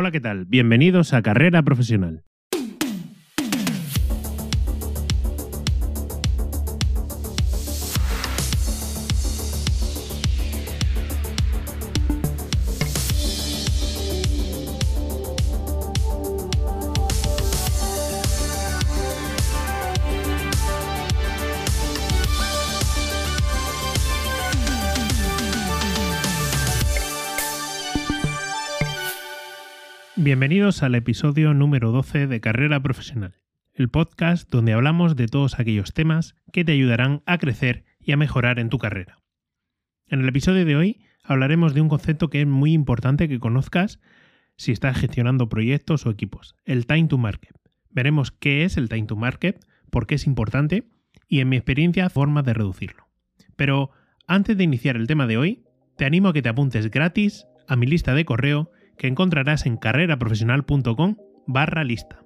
Hola, ¿qué tal? Bienvenidos a Carrera Profesional. Bienvenidos al episodio número 12 de Carrera Profesional, el podcast donde hablamos de todos aquellos temas que te ayudarán a crecer y a mejorar en tu carrera. En el episodio de hoy hablaremos de un concepto que es muy importante que conozcas si estás gestionando proyectos o equipos, el time to market. Veremos qué es el time to market, por qué es importante y en mi experiencia formas de reducirlo. Pero antes de iniciar el tema de hoy, te animo a que te apuntes gratis a mi lista de correo que encontrarás en carreraprofesional.com barra lista,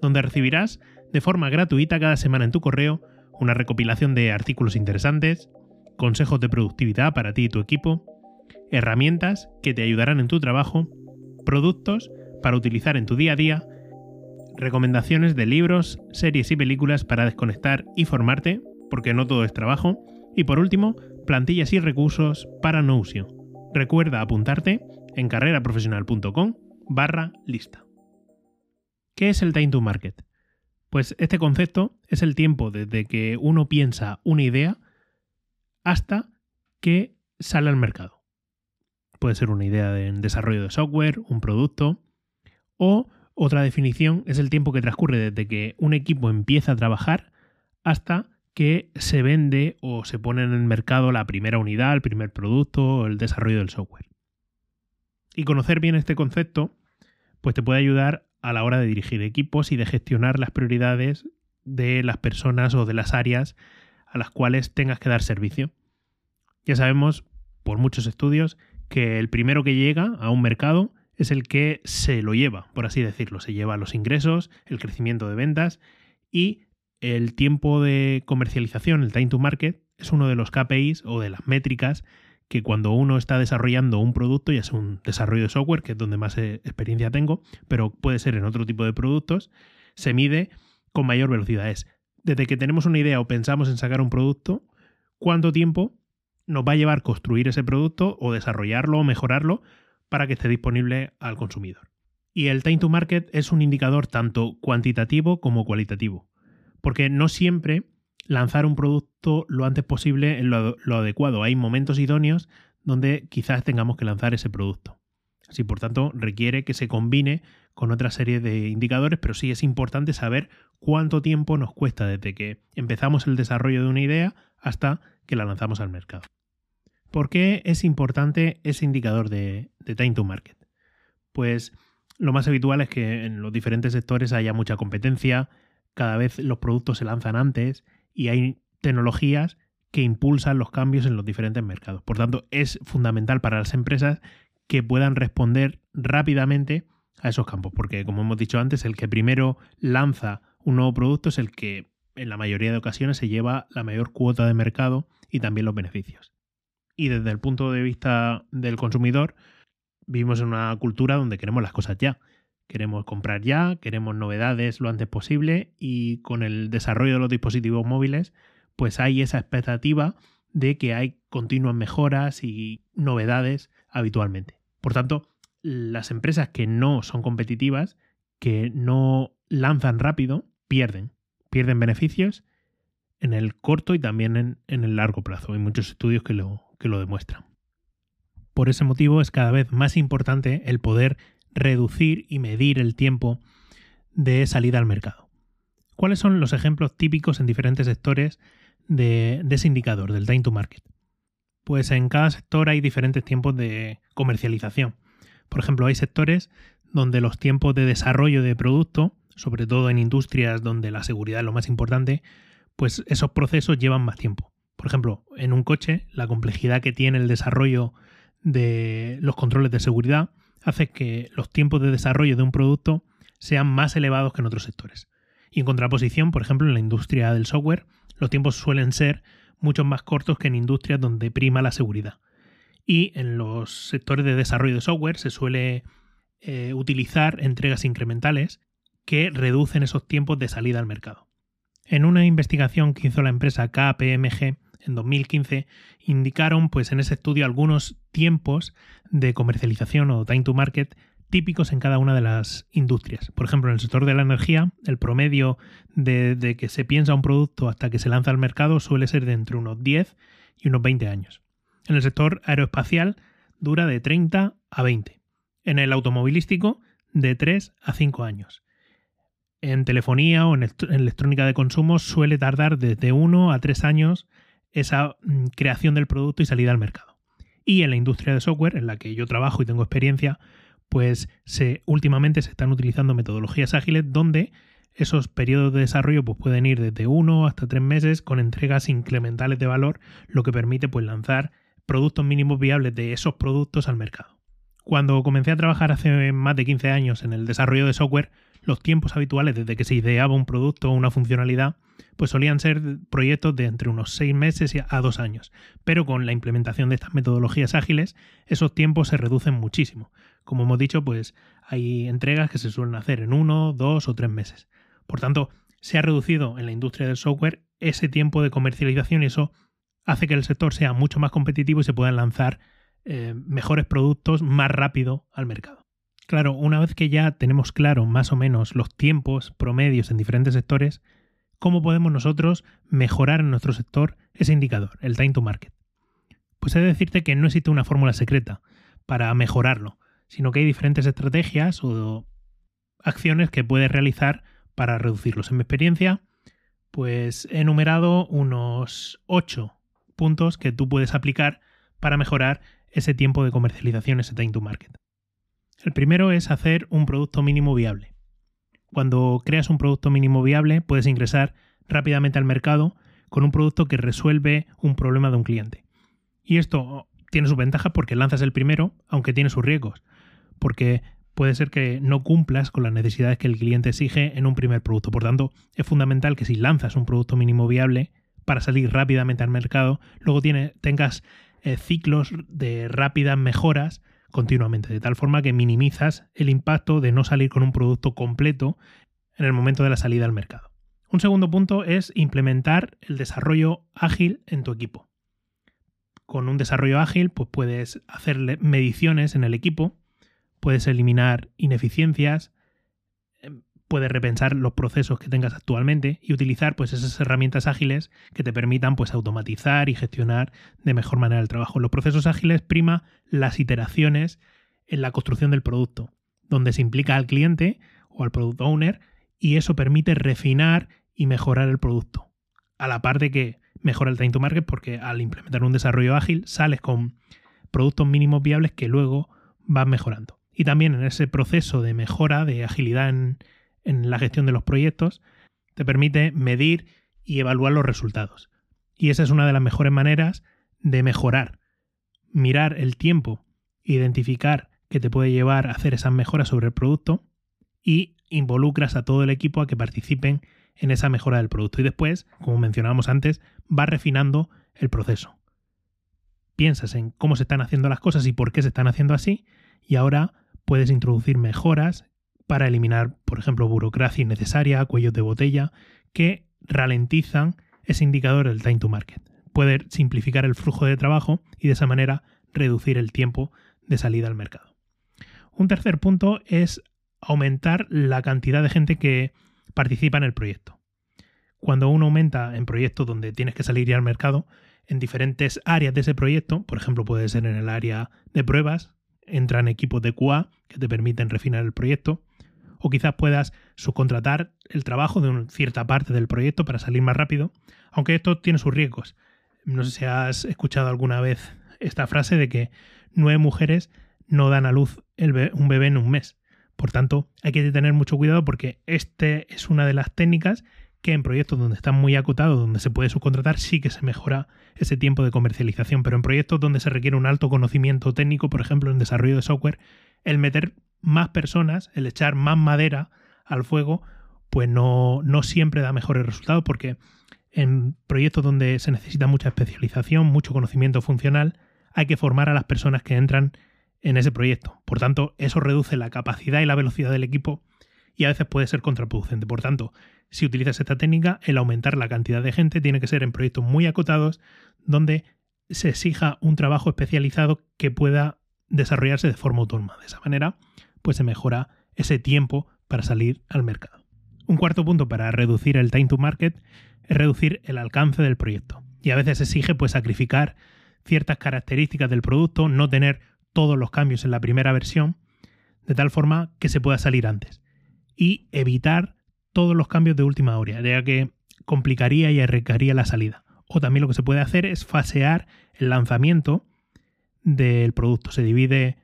donde recibirás de forma gratuita cada semana en tu correo una recopilación de artículos interesantes, consejos de productividad para ti y tu equipo, herramientas que te ayudarán en tu trabajo, productos para utilizar en tu día a día, recomendaciones de libros, series y películas para desconectar y formarte, porque no todo es trabajo, y por último, plantillas y recursos para Notion. Recuerda apuntarte en carreraprofesional.com barra lista. ¿Qué es el time to market? Pues este concepto es el tiempo desde que uno piensa una idea hasta que sale al mercado. Puede ser una idea de desarrollo de software, un producto, o otra definición es el tiempo que transcurre desde que un equipo empieza a trabajar hasta que se vende o se pone en el mercado la primera unidad, el primer producto el desarrollo del software. Y conocer bien este concepto, pues te puede ayudar a la hora de dirigir equipos y de gestionar las prioridades de las personas o de las áreas a las cuales tengas que dar servicio. Ya sabemos, por muchos estudios, que el primero que llega a un mercado es el que se lo lleva, por así decirlo. Se lleva los ingresos, el crecimiento de ventas y el tiempo de comercialización, el time to market, es uno de los KPIs o de las métricas que cuando uno está desarrollando un producto, ya sea un desarrollo de software, que es donde más eh, experiencia tengo, pero puede ser en otro tipo de productos, se mide con mayor velocidad. Es desde que tenemos una idea o pensamos en sacar un producto, cuánto tiempo nos va a llevar construir ese producto o desarrollarlo o mejorarlo para que esté disponible al consumidor. Y el time to market es un indicador tanto cuantitativo como cualitativo, porque no siempre lanzar un producto lo antes posible en lo, adecuado. Hay momentos idóneos donde quizás tengamos que lanzar ese producto. Así, por tanto, requiere que se combine con otra serie de indicadores, pero sí es importante saber cuánto tiempo nos cuesta desde que empezamos el desarrollo de una idea hasta que la lanzamos al mercado. ¿Por qué es importante ese indicador de time to market? Pues lo más habitual es que en los diferentes sectores haya mucha competencia, cada vez los productos se lanzan antes y hay tecnologías que impulsan los cambios en los diferentes mercados. Por tanto, es fundamental para las empresas que puedan responder rápidamente a esos campos, porque como hemos dicho antes, el que primero lanza un nuevo producto es el que en la mayoría de ocasiones se lleva la mayor cuota de mercado y también los beneficios. Y desde el punto de vista del consumidor, vivimos en una cultura donde queremos las cosas ya. Queremos comprar ya, queremos novedades lo antes posible y con el desarrollo de los dispositivos móviles, pues hay esa expectativa de que hay continuas mejoras y novedades habitualmente. Por tanto, las empresas que no son competitivas, que no lanzan rápido, pierden. Pierden beneficios en el corto y también en, el largo plazo. Hay muchos estudios que lo, que lo demuestran. Por ese motivo es cada vez más importante el poder reducir y medir el tiempo de salida al mercado. ¿Cuáles son los ejemplos típicos en diferentes sectores de, ese indicador, del time to market? Pues en cada sector hay diferentes tiempos de comercialización. Por ejemplo, hay sectores donde los tiempos de desarrollo de producto, sobre todo en industrias donde la seguridad es lo más importante, pues esos procesos llevan más tiempo. Por ejemplo, en un coche, la complejidad que tiene el desarrollo de los controles de seguridad hace que los tiempos de desarrollo de un producto sean más elevados que en otros sectores. Y en contraposición, por ejemplo, en la industria del software, los tiempos suelen ser mucho más cortos que en industrias donde prima la seguridad. Y en los sectores de desarrollo de software se suele eh, utilizar entregas incrementales que reducen esos tiempos de salida al mercado. En una investigación que hizo la empresa KPMG en 2015, indicaron pues en ese estudio algunos tiempos de comercialización o time to market típicos en cada una de las industrias. Por ejemplo, en el sector de la energía, el promedio de, que se piensa un producto hasta que se lanza al mercado suele ser de entre unos 10 y unos 20 años. En el sector aeroespacial dura de 30 a 20. En el automovilístico, de 3 a 5 años. En telefonía o en electrónica de consumo suele tardar desde 1 a 3 años esa mm, creación del producto y salida al mercado. Y en la industria de software, en la que yo trabajo y tengo experiencia, pues últimamente se están utilizando metodologías ágiles donde esos periodos de desarrollo pues, pueden ir desde uno hasta tres meses con entregas incrementales de valor, lo que permite pues, lanzar productos mínimos viables de esos productos al mercado. Cuando comencé a trabajar hace más de 15 años en el desarrollo de software, los tiempos habituales desde que se ideaba un producto o una funcionalidad, pues solían ser proyectos de entre unos 6 meses a 2 años. Pero con la implementación de estas metodologías ágiles, esos tiempos se reducen muchísimo. Como hemos dicho, pues hay entregas que se suelen hacer en uno, dos o tres meses. Por tanto, se ha reducido en la industria del software ese tiempo de comercialización y eso hace que el sector sea mucho más competitivo y se puedan lanzar eh, mejores productos más rápido al mercado. Claro, una vez que ya tenemos claro más o menos los tiempos promedios en diferentes sectores, ¿cómo podemos nosotros mejorar en nuestro sector ese indicador, el time to market? Pues he de decirte que no existe una fórmula secreta para mejorarlo sino que hay diferentes estrategias o acciones que puedes realizar para reducirlos. En mi experiencia, pues he enumerado unos 8 puntos que tú puedes aplicar para mejorar ese tiempo de comercialización, ese time to market. El primero es hacer un producto mínimo viable. Cuando creas un producto mínimo viable, puedes ingresar rápidamente al mercado con un producto que resuelve un problema de un cliente. Y esto tiene su ventaja porque lanzas el primero, aunque tiene sus riesgos porque puede ser que no cumplas con las necesidades que el cliente exige en un primer producto. Por tanto, es fundamental que si lanzas un producto mínimo viable para salir rápidamente al mercado, luego tengas eh, ciclos de rápidas mejoras continuamente, de tal forma que minimizas el impacto de no salir con un producto completo en el momento de la salida al mercado. Un segundo punto es implementar el desarrollo ágil en tu equipo. Con un desarrollo ágil, pues puedes hacer mediciones en el equipo puedes eliminar ineficiencias, puedes repensar los procesos que tengas actualmente y utilizar pues esas herramientas ágiles que te permitan pues automatizar y gestionar de mejor manera el trabajo. Los procesos ágiles prima las iteraciones en la construcción del producto, donde se implica al cliente o al product owner y eso permite refinar y mejorar el producto. A la par de que mejora el time to market porque al implementar un desarrollo ágil sales con productos mínimos viables que luego van mejorando y también en ese proceso de mejora, de agilidad en, la gestión de los proyectos, te permite medir y evaluar los resultados. Y esa es una de las mejores maneras de mejorar. Mirar el tiempo, identificar qué te puede llevar a hacer esas mejoras sobre el producto y involucras a todo el equipo a que participen en esa mejora del producto. Y después, como mencionábamos antes, va refinando el proceso. Piensas en cómo se están haciendo las cosas y por qué se están haciendo así y ahora puedes introducir mejoras para eliminar, por ejemplo, burocracia innecesaria, cuellos de botella, que ralentizan ese indicador del time to market. Puede simplificar el flujo de trabajo y de esa manera reducir el tiempo de salida al mercado. Un tercer punto es aumentar la cantidad de gente que participa en el proyecto. Cuando uno aumenta en proyectos donde tienes que salir ya al mercado, en diferentes áreas de ese proyecto, por ejemplo puede ser en el área de pruebas, entran equipos de QA que te permiten refinar el proyecto, o quizás puedas subcontratar el trabajo de una cierta parte del proyecto para salir más rápido, aunque esto tiene sus riesgos. No sé si has escuchado alguna vez esta frase de que nueve mujeres no dan a luz un bebé en un mes. Por tanto, hay que tener mucho cuidado porque este es una de las técnicas que en proyectos donde están muy acotados, donde se puede subcontratar, sí que se mejora ese tiempo de comercialización, pero en proyectos donde se requiere un alto conocimiento técnico, por ejemplo, en desarrollo de software, el meter más personas, el echar más madera al fuego, pues no, no siempre da mejores resultados porque en proyectos donde se necesita mucha especialización, mucho conocimiento funcional, hay que formar a las personas que entran en ese proyecto. Por tanto, eso reduce la capacidad y la velocidad del equipo y a veces puede ser contraproducente. Por tanto, si utilizas esta técnica, el aumentar la cantidad de gente tiene que ser en proyectos muy acotados donde se exija un trabajo especializado que pueda desarrollarse de forma autónoma. De esa manera, pues se mejora ese tiempo para salir al mercado. Un cuarto punto para reducir el time to market es reducir el alcance del proyecto. Y a veces exige pues sacrificar ciertas características del producto, no tener todos los cambios en la primera versión, de tal forma que se pueda salir antes. Y evitar todos los cambios de última hora, ya que complicaría y arriesgaría la salida. O también lo que se puede hacer es fasear el lanzamiento del producto. Se divide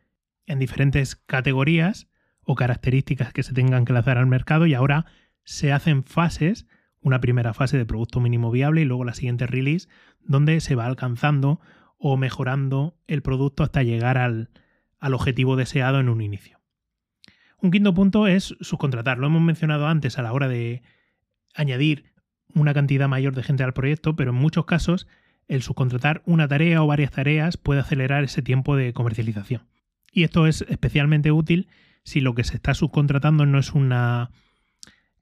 en diferentes categorías o características que se tengan que lanzar al mercado y ahora se hacen fases, una primera fase de producto mínimo viable y luego la siguiente release, donde se va alcanzando o mejorando el producto hasta llegar al, al objetivo deseado en un inicio. Un quinto punto es subcontratar. Lo hemos mencionado antes a la hora de añadir una cantidad mayor de gente al proyecto, pero en muchos casos el subcontratar una tarea o varias tareas puede acelerar ese tiempo de comercialización. Y esto es especialmente útil si lo que se está subcontratando no es una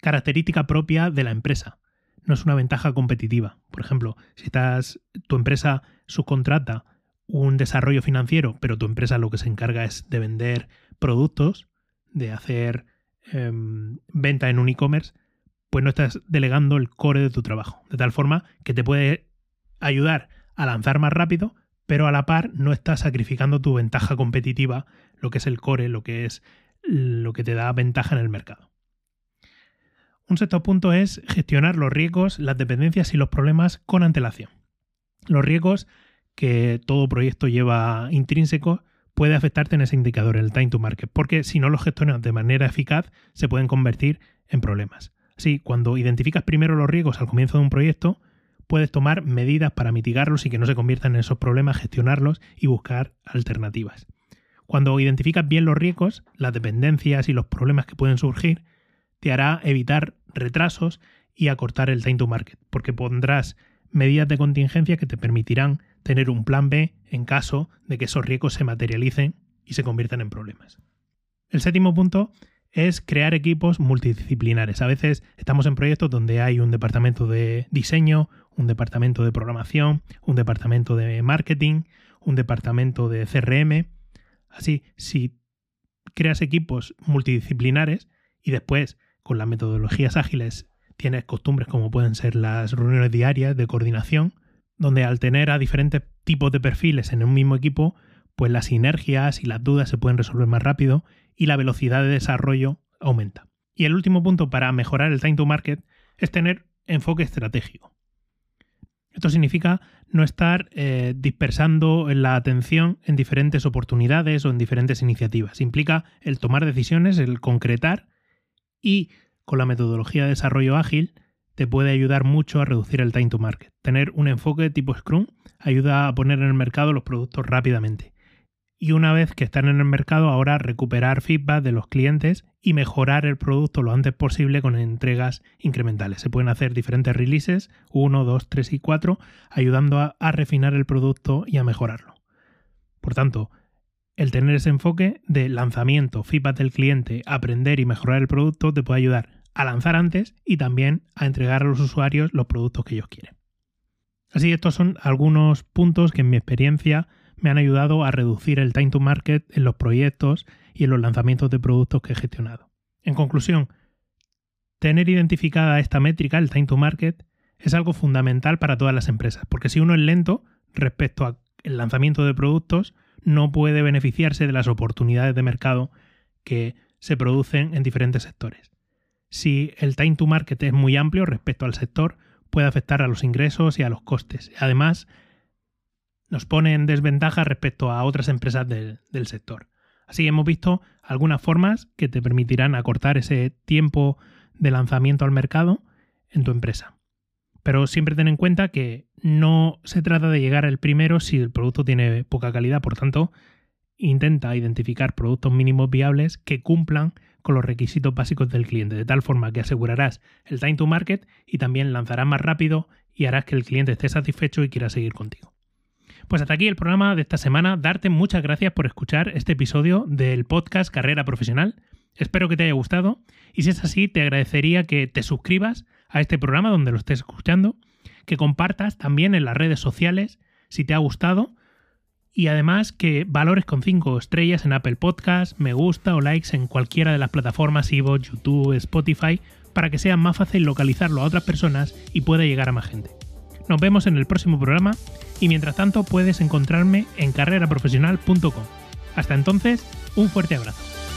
característica propia de la empresa, no es una ventaja competitiva. Por ejemplo, si estás, tu empresa subcontrata un desarrollo financiero, pero tu empresa lo que se encarga es de vender productos, de hacer em, venta en un e-commerce, pues no estás delegando el core de tu trabajo. De tal forma que te puede ayudar a lanzar más rápido, pero a la par no estás sacrificando tu ventaja competitiva, lo que es el core, lo que es lo que te da ventaja en el mercado. Un sexto punto es gestionar los riesgos, las dependencias y los problemas con antelación. Los riesgos que todo proyecto lleva intrínsecos puede afectarte en ese indicador, el time to market, porque si no los gestionas de manera eficaz se pueden convertir en problemas. Así, cuando identificas primero los riesgos al comienzo de un proyecto, puedes tomar medidas para mitigarlos y que no se conviertan en esos problemas, gestionarlos y buscar alternativas. Cuando identificas bien los riesgos, las dependencias y los problemas que pueden surgir, te hará evitar retrasos y acortar el time to market, porque pondrás medidas de contingencia que te permitirán tener un plan B en caso de que esos riesgos se materialicen y se conviertan en problemas. El séptimo punto es crear equipos multidisciplinares. A veces estamos en proyectos donde hay un departamento de diseño, un departamento de programación, un departamento de marketing, un departamento de CRM, Así, si creas equipos multidisciplinares y después con las metodologías ágiles tienes costumbres como pueden ser las reuniones diarias de coordinación, donde al tener a diferentes tipos de perfiles en un mismo equipo, pues las sinergias y las dudas se pueden resolver más rápido y la velocidad de desarrollo aumenta. Y el último punto para mejorar el time to market es tener enfoque estratégico. Esto significa no estar eh, dispersando la atención en diferentes oportunidades o en diferentes iniciativas. Implica el tomar decisiones, el concretar y con la metodología de desarrollo ágil te puede ayudar mucho a reducir el time to market. Tener un enfoque tipo Scrum ayuda a poner en el mercado los productos rápidamente y una vez que están en el mercado ahora recuperar feedback de los clientes y mejorar el producto lo antes posible con entregas incrementales. Se pueden hacer diferentes releases, 1, 2, 3 y 4, ayudando a, refinar el producto y a mejorarlo. Por tanto, el tener ese enfoque de lanzamiento, feedback del cliente, aprender y mejorar el producto te puede ayudar a lanzar antes y también a entregar a los usuarios los productos que ellos quieren. Así, estos son algunos puntos que en mi experiencia me han ayudado a reducir el time to market en los proyectos y en los lanzamientos de productos que he gestionado. En conclusión, tener identificada esta métrica, el time to market, es algo fundamental para todas las empresas, porque si uno es lento respecto al lanzamiento de productos, no puede beneficiarse de las oportunidades de mercado que se producen en diferentes sectores. Si el time to market es muy amplio respecto al sector, puede afectar a los ingresos y a los costes. Además, nos pone en desventaja respecto a otras empresas del, sector. Así hemos visto algunas formas que te permitirán acortar ese tiempo de lanzamiento al mercado en tu empresa. Pero siempre ten en cuenta que no se trata de llegar al primero si el producto tiene poca calidad. Por tanto, intenta identificar productos mínimos viables que cumplan con los requisitos básicos del cliente, de tal forma que asegurarás el time to market y también lanzarás más rápido y harás que el cliente esté satisfecho y quiera seguir contigo. Pues hasta aquí el programa de esta semana. Darte muchas gracias por escuchar este episodio del podcast Carrera Profesional. Espero que te haya gustado y si es así te agradecería que te suscribas a este programa donde lo estés escuchando, que compartas también en las redes sociales si te ha gustado y además que valores con 5 estrellas en Apple Podcast, me gusta o likes en cualquiera de las plataformas Ivo, YouTube, Spotify para que sea más fácil localizarlo a otras personas y pueda llegar a más gente. Nos vemos en el próximo programa y mientras tanto puedes encontrarme en carreraprofesional.com. Hasta entonces, un fuerte abrazo.